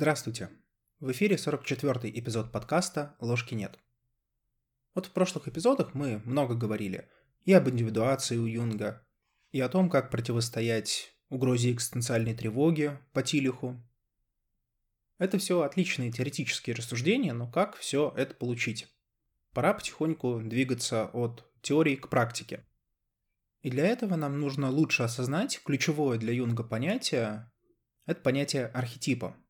Здравствуйте. В эфире 44-й эпизод подкаста «Ложки нет». Вот в прошлых эпизодах мы много говорили и об индивидуации у Юнга, и о том, как противостоять угрозе экзистенциальной тревоги по Тилиху. Это все отличные теоретические рассуждения, но как все это получить? Пора потихоньку двигаться от теории к практике. И для этого нам нужно лучше осознать ключевое для Юнга понятие – это понятие архетипа –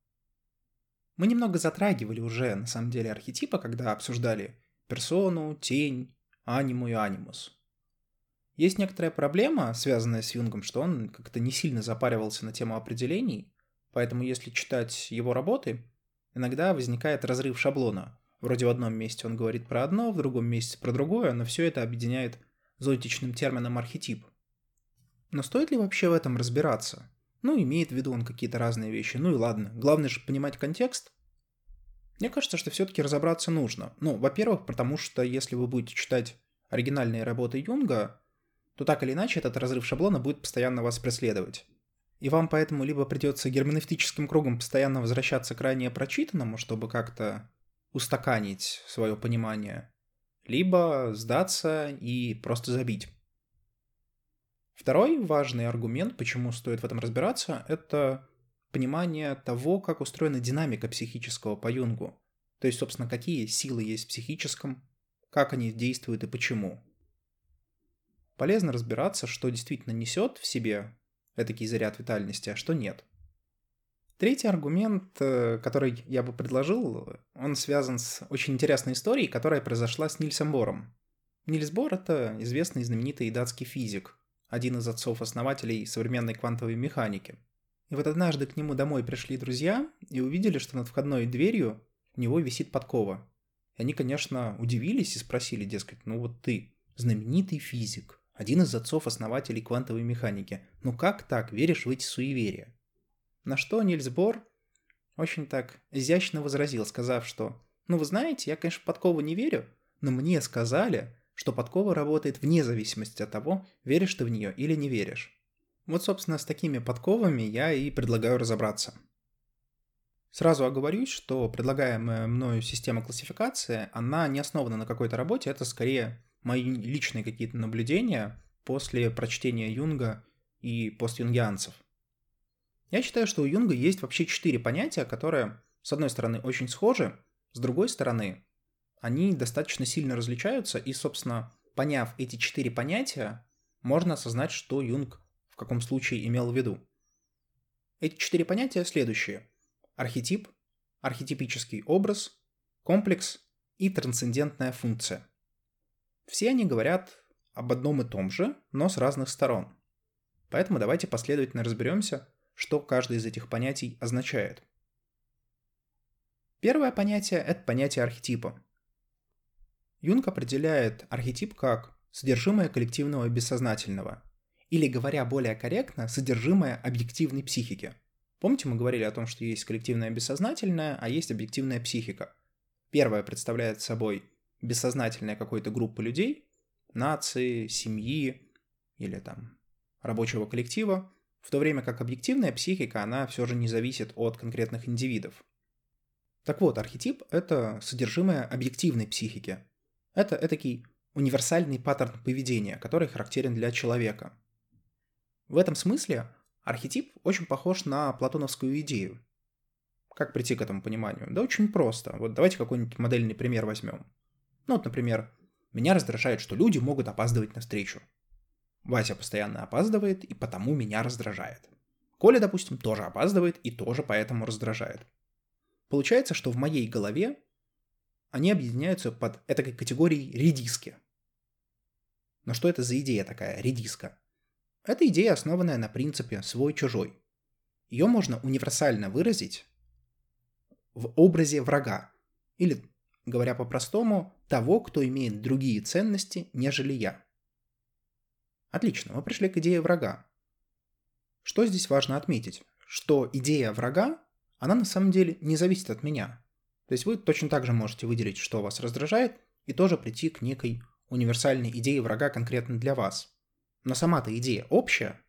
мы немного затрагивали уже, на самом деле, архетипа, когда обсуждали персону, тень, аниму и анимус. Есть некоторая проблема, связанная с Юнгом, что он как-то не сильно запаривался на тему определений, поэтому если читать его работы, иногда возникает разрыв шаблона. Вроде в одном месте он говорит про одно, в другом месте про другое, но все это объединяет зоотичным термином архетип. Но стоит ли вообще в этом разбираться? Ну, имеет в виду он какие-то разные вещи. Ну и ладно. Главное же понимать контекст. Мне кажется, что все-таки разобраться нужно. Ну, во-первых, потому что если вы будете читать оригинальные работы Юнга, то так или иначе этот разрыв шаблона будет постоянно вас преследовать. И вам поэтому либо придется герменевтическим кругом постоянно возвращаться к ранее прочитанному, чтобы как-то устаканить свое понимание, либо сдаться и просто забить. Второй важный аргумент, почему стоит в этом разбираться, это понимание того, как устроена динамика психического по Юнгу. То есть, собственно, какие силы есть в психическом, как они действуют и почему. Полезно разбираться, что действительно несет в себе этакий заряд витальности, а что нет. Третий аргумент, э, который я бы предложил, он связан с очень интересной историей, которая произошла с Нильсом Бором. Нильс Бор — это известный знаменитый датский физик, один из отцов-основателей современной квантовой механики. И вот однажды к нему домой пришли друзья и увидели, что над входной дверью у него висит подкова. И они, конечно, удивились и спросили, дескать, ну вот ты, знаменитый физик, один из отцов-основателей квантовой механики, ну как так, веришь в эти суеверия? На что Нильс Бор очень так изящно возразил, сказав, что «Ну вы знаете, я, конечно, подкову не верю, но мне сказали, что подкова работает вне зависимости от того, веришь ты в нее или не веришь. Вот, собственно, с такими подковами я и предлагаю разобраться. Сразу оговорюсь, что предлагаемая мною система классификации, она не основана на какой-то работе, это скорее мои личные какие-то наблюдения после прочтения Юнга и постюнгианцев. Я считаю, что у Юнга есть вообще четыре понятия, которые, с одной стороны, очень схожи, с другой стороны, они достаточно сильно различаются, и, собственно, поняв эти четыре понятия, можно осознать, что Юнг в каком случае имел в виду. Эти четыре понятия следующие. Архетип, архетипический образ, комплекс и трансцендентная функция. Все они говорят об одном и том же, но с разных сторон. Поэтому давайте последовательно разберемся, что каждое из этих понятий означает. Первое понятие – это понятие архетипа. Юнг определяет архетип как содержимое коллективного бессознательного, или, говоря более корректно, содержимое объективной психики. Помните, мы говорили о том, что есть коллективное бессознательное, а есть объективная психика. Первое представляет собой бессознательная какой-то группы людей, нации, семьи или там рабочего коллектива, в то время как объективная психика, она все же не зависит от конкретных индивидов. Так вот, архетип – это содержимое объективной психики, это этакий универсальный паттерн поведения, который характерен для человека. В этом смысле архетип очень похож на платоновскую идею. Как прийти к этому пониманию? Да очень просто. Вот давайте какой-нибудь модельный пример возьмем. Ну вот, например, меня раздражает, что люди могут опаздывать на встречу. Вася постоянно опаздывает, и потому меня раздражает. Коля, допустим, тоже опаздывает и тоже поэтому раздражает. Получается, что в моей голове они объединяются под этой категорией редиски. Но что это за идея такая, редиска? Это идея, основанная на принципе свой-чужой. Ее можно универсально выразить в образе врага. Или, говоря по-простому, того, кто имеет другие ценности, нежели я. Отлично, мы пришли к идее врага. Что здесь важно отметить? Что идея врага, она на самом деле не зависит от меня. То есть вы точно так же можете выделить, что вас раздражает, и тоже прийти к некой универсальной идее врага конкретно для вас. Но сама-то идея общая.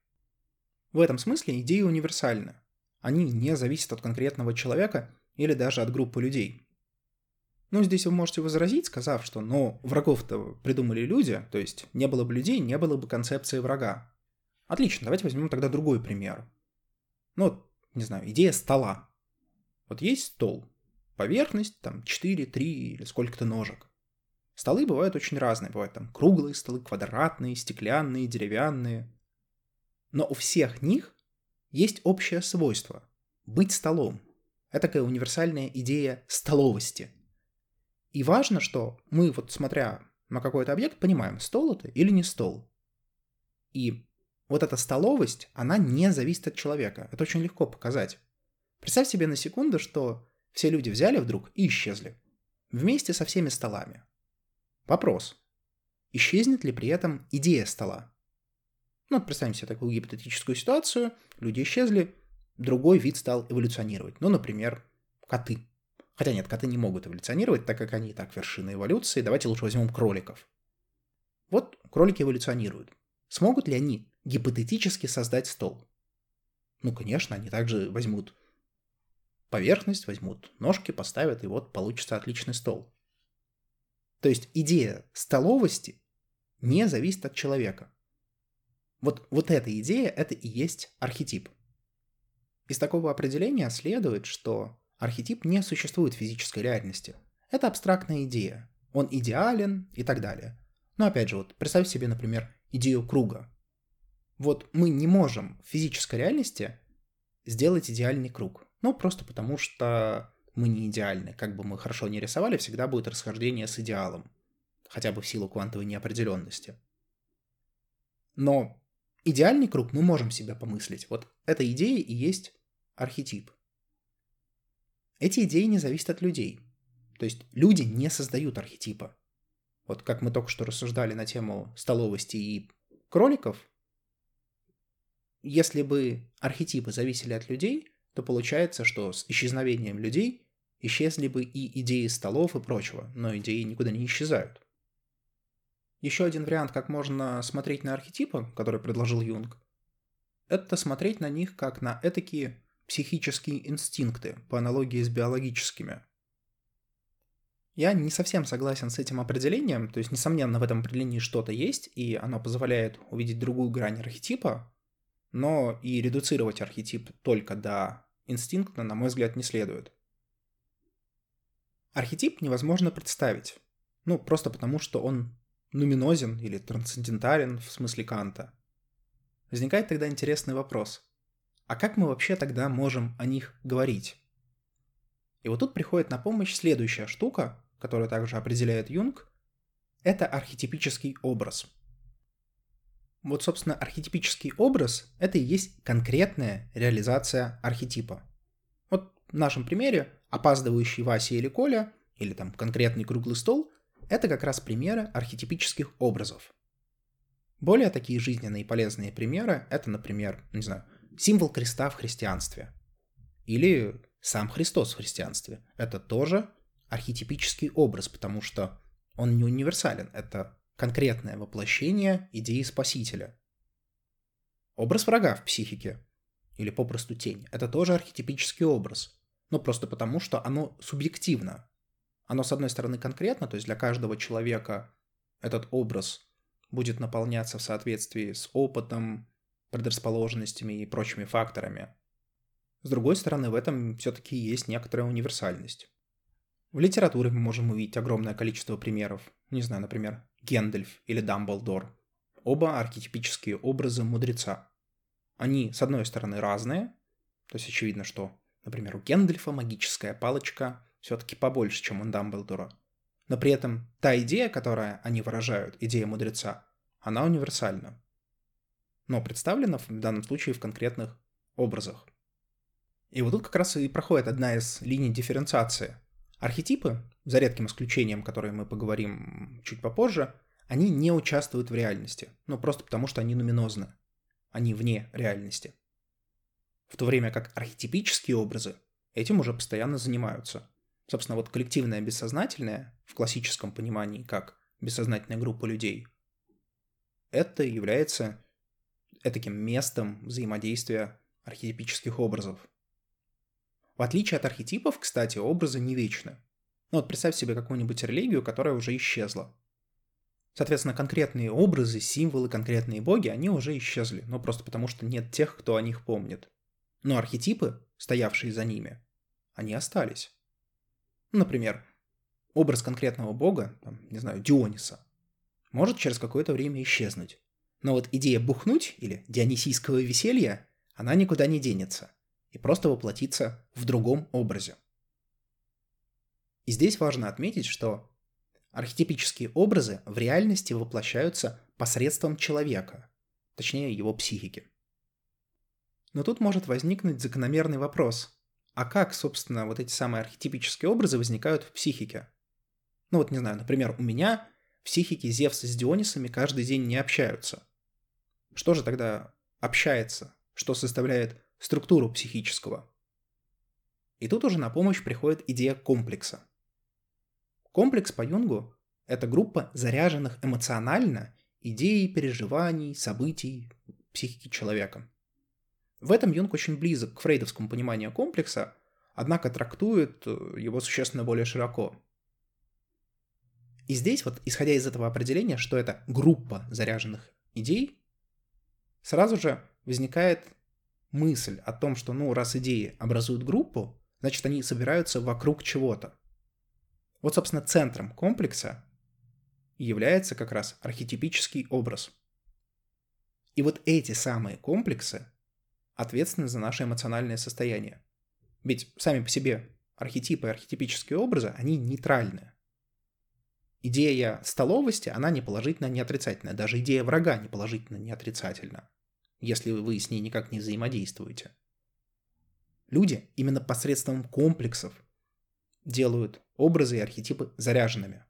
В этом смысле идея универсальна. Они не зависят от конкретного человека или даже от группы людей. Ну, здесь вы можете возразить, сказав, что, ну, врагов-то придумали люди, то есть не было бы людей, не было бы концепции врага. Отлично, давайте возьмем тогда другой пример. Ну, не знаю, идея стола. Вот есть стол, поверхность, там, 4, 3 или сколько-то ножек. Столы бывают очень разные, бывают там круглые столы, квадратные, стеклянные, деревянные. Но у всех них есть общее свойство – быть столом. Это такая универсальная идея столовости – и важно, что мы, вот смотря на какой-то объект, понимаем, стол это или не стол. И вот эта столовость, она не зависит от человека. Это очень легко показать. Представь себе на секунду, что все люди взяли вдруг и исчезли. Вместе со всеми столами. Вопрос. Исчезнет ли при этом идея стола? Ну, представим себе такую гипотетическую ситуацию. Люди исчезли, другой вид стал эволюционировать. Ну, например, коты. Хотя нет, коты не могут эволюционировать, так как они и так вершины эволюции. Давайте лучше возьмем кроликов. Вот кролики эволюционируют. Смогут ли они гипотетически создать стол? Ну, конечно, они также возьмут поверхность, возьмут ножки, поставят, и вот получится отличный стол. То есть идея столовости не зависит от человека. Вот, вот эта идея, это и есть архетип. Из такого определения следует, что Архетип не существует в физической реальности. Это абстрактная идея. Он идеален и так далее. Но опять же, вот представь себе, например, идею круга. Вот мы не можем в физической реальности сделать идеальный круг. Ну, просто потому что мы не идеальны. Как бы мы хорошо не рисовали, всегда будет расхождение с идеалом. Хотя бы в силу квантовой неопределенности. Но идеальный круг мы можем себе помыслить. Вот эта идея и есть архетип. Эти идеи не зависят от людей. То есть люди не создают архетипа. Вот как мы только что рассуждали на тему столовости и кроликов, если бы архетипы зависели от людей, то получается, что с исчезновением людей исчезли бы и идеи столов и прочего, но идеи никуда не исчезают. Еще один вариант, как можно смотреть на архетипы, который предложил Юнг, это смотреть на них как на этакие психические инстинкты, по аналогии с биологическими. Я не совсем согласен с этим определением, то есть, несомненно, в этом определении что-то есть, и оно позволяет увидеть другую грань архетипа, но и редуцировать архетип только до инстинкта, на мой взгляд, не следует. Архетип невозможно представить, ну, просто потому, что он нуминозен или трансцендентален в смысле Канта. Возникает тогда интересный вопрос. А как мы вообще тогда можем о них говорить? И вот тут приходит на помощь следующая штука, которую также определяет Юнг. Это архетипический образ. Вот, собственно, архетипический образ – это и есть конкретная реализация архетипа. Вот в нашем примере опаздывающий Вася или Коля, или там конкретный круглый стол – это как раз примеры архетипических образов. Более такие жизненные и полезные примеры – это, например, не знаю, символ креста в христианстве. Или сам Христос в христианстве. Это тоже архетипический образ, потому что он не универсален. Это конкретное воплощение идеи Спасителя. Образ врага в психике, или попросту тень, это тоже архетипический образ. Но просто потому, что оно субъективно. Оно, с одной стороны, конкретно, то есть для каждого человека этот образ будет наполняться в соответствии с опытом, предрасположенностями и прочими факторами. С другой стороны, в этом все-таки есть некоторая универсальность. В литературе мы можем увидеть огромное количество примеров. Не знаю, например, Гендальф или Дамблдор. Оба архетипические образы мудреца. Они, с одной стороны, разные. То есть очевидно, что, например, у Гендальфа магическая палочка все-таки побольше, чем у Дамблдора. Но при этом та идея, которую они выражают, идея мудреца, она универсальна но представлена в данном случае в конкретных образах. И вот тут как раз и проходит одна из линий дифференциации. Архетипы, за редким исключением, которые мы поговорим чуть попозже, они не участвуют в реальности, ну просто потому что они нуминозны, они вне реальности. В то время как архетипические образы этим уже постоянно занимаются. Собственно, вот коллективное бессознательное, в классическом понимании как бессознательная группа людей, это является таким местом взаимодействия архетипических образов. В отличие от архетипов, кстати, образы не вечны. Ну вот представь себе какую-нибудь религию, которая уже исчезла. Соответственно, конкретные образы, символы, конкретные боги, они уже исчезли, но просто потому, что нет тех, кто о них помнит. Но архетипы, стоявшие за ними, они остались. Например, образ конкретного бога, там, не знаю, Диониса, может через какое-то время исчезнуть. Но вот идея бухнуть или дионисийского веселья, она никуда не денется и просто воплотится в другом образе. И здесь важно отметить, что архетипические образы в реальности воплощаются посредством человека, точнее его психики. Но тут может возникнуть закономерный вопрос. А как, собственно, вот эти самые архетипические образы возникают в психике? Ну вот, не знаю, например, у меня в психике Зевс с Дионисами каждый день не общаются. Что же тогда общается? Что составляет структуру психического? И тут уже на помощь приходит идея комплекса. Комплекс по Юнгу – это группа заряженных эмоционально идей, переживаний, событий психики человека. В этом Юнг очень близок к фрейдовскому пониманию комплекса, однако трактует его существенно более широко – и здесь вот, исходя из этого определения, что это группа заряженных идей, сразу же возникает мысль о том, что, ну, раз идеи образуют группу, значит, они собираются вокруг чего-то. Вот, собственно, центром комплекса является как раз архетипический образ. И вот эти самые комплексы ответственны за наше эмоциональное состояние. Ведь сами по себе архетипы и архетипические образы, они нейтральны идея столовости, она не положительная, не отрицательная. Даже идея врага не положительная, не отрицательна, если вы с ней никак не взаимодействуете. Люди именно посредством комплексов делают образы и архетипы заряженными.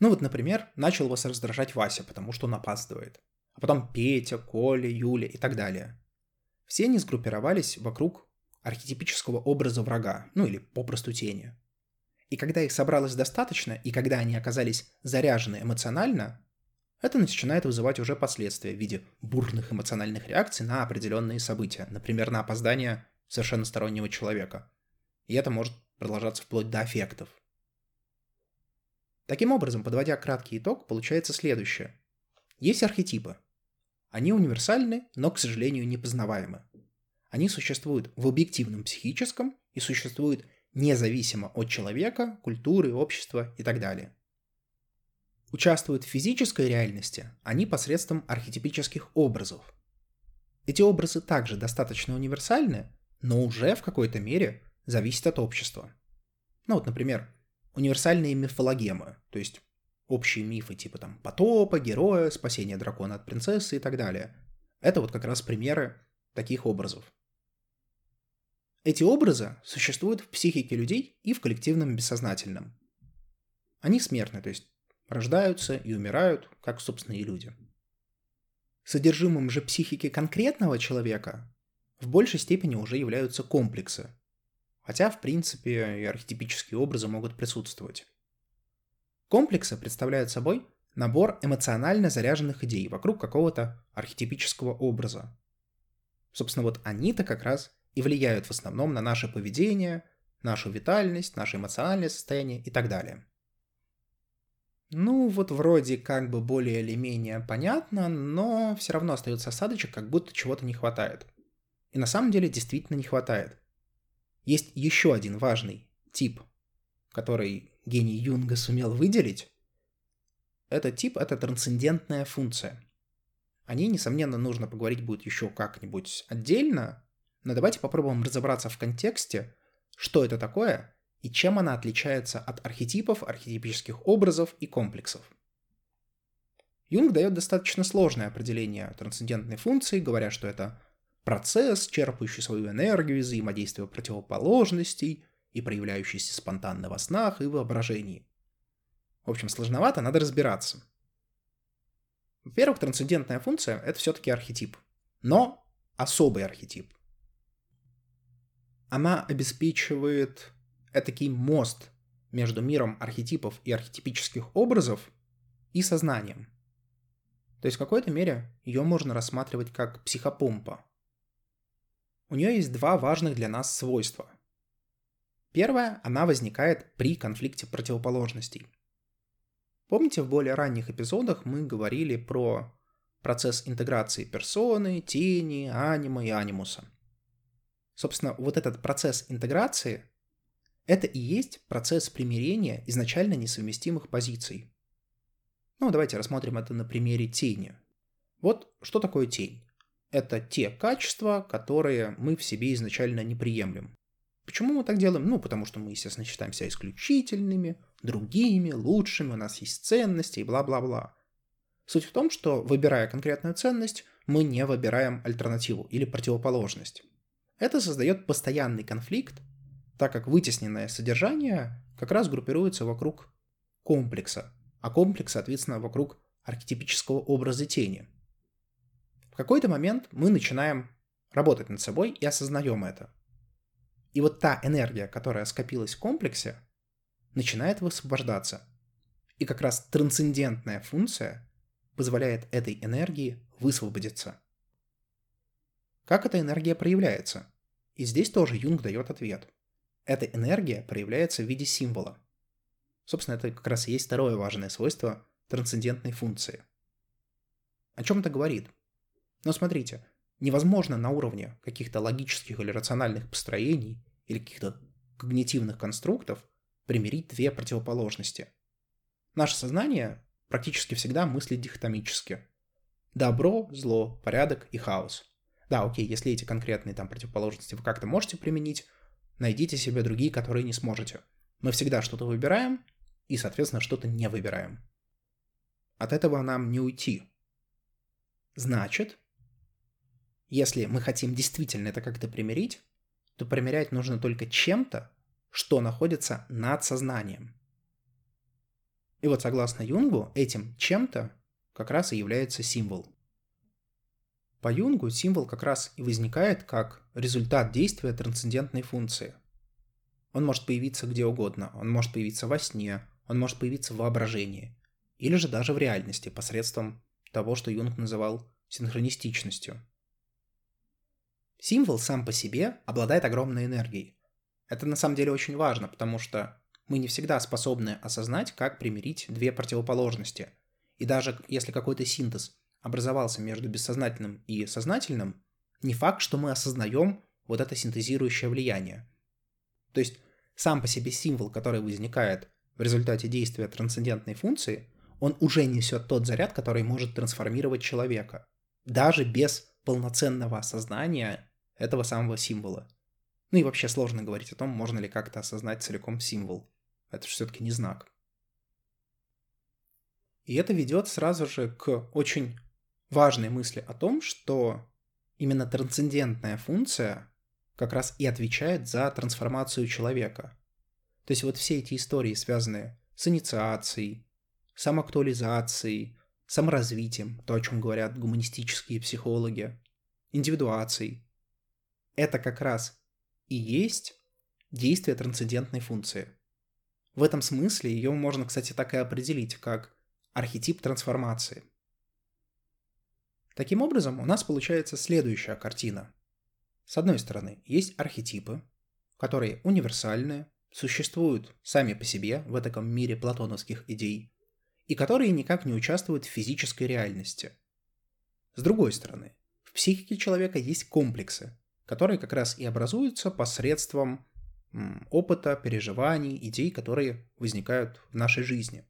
Ну вот, например, начал вас раздражать Вася, потому что он опаздывает. А потом Петя, Коля, Юля и так далее. Все они сгруппировались вокруг архетипического образа врага, ну или попросту тени – и когда их собралось достаточно, и когда они оказались заряжены эмоционально, это начинает вызывать уже последствия в виде бурных эмоциональных реакций на определенные события, например, на опоздание совершенно стороннего человека. И это может продолжаться вплоть до аффектов. Таким образом, подводя краткий итог, получается следующее. Есть архетипы. Они универсальны, но, к сожалению, непознаваемы. Они существуют в объективном психическом и существуют независимо от человека, культуры, общества и так далее. Участвуют в физической реальности они посредством архетипических образов. Эти образы также достаточно универсальны, но уже в какой-то мере зависят от общества. Ну вот, например, универсальные мифологемы, то есть общие мифы типа там потопа, героя, спасения дракона от принцессы и так далее. Это вот как раз примеры таких образов. Эти образы существуют в психике людей и в коллективном бессознательном. Они смертны, то есть рождаются и умирают, как, собственно, и люди. Содержимым же психики конкретного человека в большей степени уже являются комплексы, хотя, в принципе, и архетипические образы могут присутствовать. Комплексы представляют собой набор эмоционально заряженных идей вокруг какого-то архетипического образа. Собственно, вот они-то как раз и влияют в основном на наше поведение, нашу витальность, наше эмоциональное состояние и так далее. Ну, вот вроде как бы более или менее понятно, но все равно остается осадочек, как будто чего-то не хватает. И на самом деле действительно не хватает. Есть еще один важный тип, который гений Юнга сумел выделить. Этот тип — это трансцендентная функция. О ней, несомненно, нужно поговорить будет еще как-нибудь отдельно, но давайте попробуем разобраться в контексте, что это такое и чем она отличается от архетипов, архетипических образов и комплексов. Юнг дает достаточно сложное определение трансцендентной функции, говоря, что это процесс, черпающий свою энергию из взаимодействия противоположностей и проявляющийся спонтанно во снах и воображении. В общем, сложновато, надо разбираться. Во-первых, трансцендентная функция — это все-таки архетип, но особый архетип. Она обеспечивает этакий мост между миром архетипов и архетипических образов и сознанием. То есть в какой-то мере ее можно рассматривать как психопомпа. у нее есть два важных для нас свойства. Первое, она возникает при конфликте противоположностей. Помните, в более ранних эпизодах мы говорили про процесс интеграции персоны, тени, анима и анимуса. Собственно, вот этот процесс интеграции – это и есть процесс примирения изначально несовместимых позиций. Ну, давайте рассмотрим это на примере тени. Вот что такое тень? Это те качества, которые мы в себе изначально не приемлем. Почему мы так делаем? Ну, потому что мы, естественно, считаем себя исключительными, другими, лучшими, у нас есть ценности и бла-бла-бла. Суть в том, что, выбирая конкретную ценность, мы не выбираем альтернативу или противоположность. Это создает постоянный конфликт, так как вытесненное содержание как раз группируется вокруг комплекса, а комплекс, соответственно, вокруг архетипического образа тени. В какой-то момент мы начинаем работать над собой и осознаем это. И вот та энергия, которая скопилась в комплексе, начинает высвобождаться. И как раз трансцендентная функция позволяет этой энергии высвободиться. Как эта энергия проявляется? И здесь тоже Юнг дает ответ. Эта энергия проявляется в виде символа. Собственно, это как раз и есть второе важное свойство трансцендентной функции. О чем это говорит? Но смотрите, невозможно на уровне каких-то логических или рациональных построений или каких-то когнитивных конструктов примирить две противоположности. Наше сознание практически всегда мыслит дихотомически. Добро, зло, порядок и хаос. Да, окей, если эти конкретные там противоположности вы как-то можете применить, найдите себе другие, которые не сможете. Мы всегда что-то выбираем и, соответственно, что-то не выбираем. От этого нам не уйти. Значит, если мы хотим действительно это как-то примирить, то примерять нужно только чем-то, что находится над сознанием. И вот согласно Юнгу, этим чем-то как раз и является символ. По Юнгу символ как раз и возникает как результат действия трансцендентной функции. Он может появиться где угодно, он может появиться во сне, он может появиться в воображении, или же даже в реальности посредством того, что Юнг называл синхронистичностью – Символ сам по себе обладает огромной энергией. Это на самом деле очень важно, потому что мы не всегда способны осознать, как примирить две противоположности. И даже если какой-то синтез образовался между бессознательным и сознательным, не факт, что мы осознаем вот это синтезирующее влияние. То есть сам по себе символ, который возникает в результате действия трансцендентной функции, он уже несет тот заряд, который может трансформировать человека. Даже без полноценного осознания этого самого символа. Ну и вообще сложно говорить о том, можно ли как-то осознать целиком символ. Это же все-таки не знак. И это ведет сразу же к очень важной мысли о том, что именно трансцендентная функция как раз и отвечает за трансформацию человека. То есть вот все эти истории, связанные с инициацией, самоактуализацией, саморазвитием, то, о чем говорят гуманистические психологи, индивидуацией, это как раз и есть действие трансцендентной функции. В этом смысле ее можно, кстати, так и определить, как архетип трансформации. Таким образом, у нас получается следующая картина. С одной стороны, есть архетипы, которые универсальны, существуют сами по себе в этом мире платоновских идей, и которые никак не участвуют в физической реальности. С другой стороны, в психике человека есть комплексы, которые как раз и образуются посредством опыта, переживаний, идей, которые возникают в нашей жизни.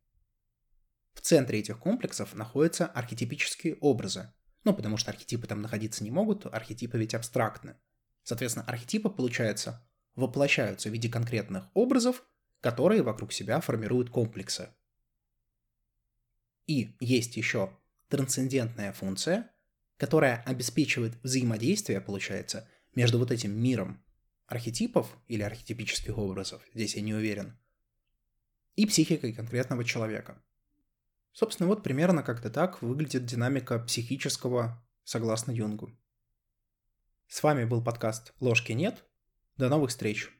В центре этих комплексов находятся архетипические образы. Ну, потому что архетипы там находиться не могут, архетипы ведь абстрактны. Соответственно, архетипы, получается, воплощаются в виде конкретных образов, которые вокруг себя формируют комплексы. И есть еще трансцендентная функция, которая обеспечивает взаимодействие, получается, между вот этим миром архетипов или архетипических образов, здесь я не уверен, и психикой конкретного человека. Собственно, вот примерно как-то так выглядит динамика психического согласно Юнгу. С вами был подкаст «Ложки нет». До новых встреч!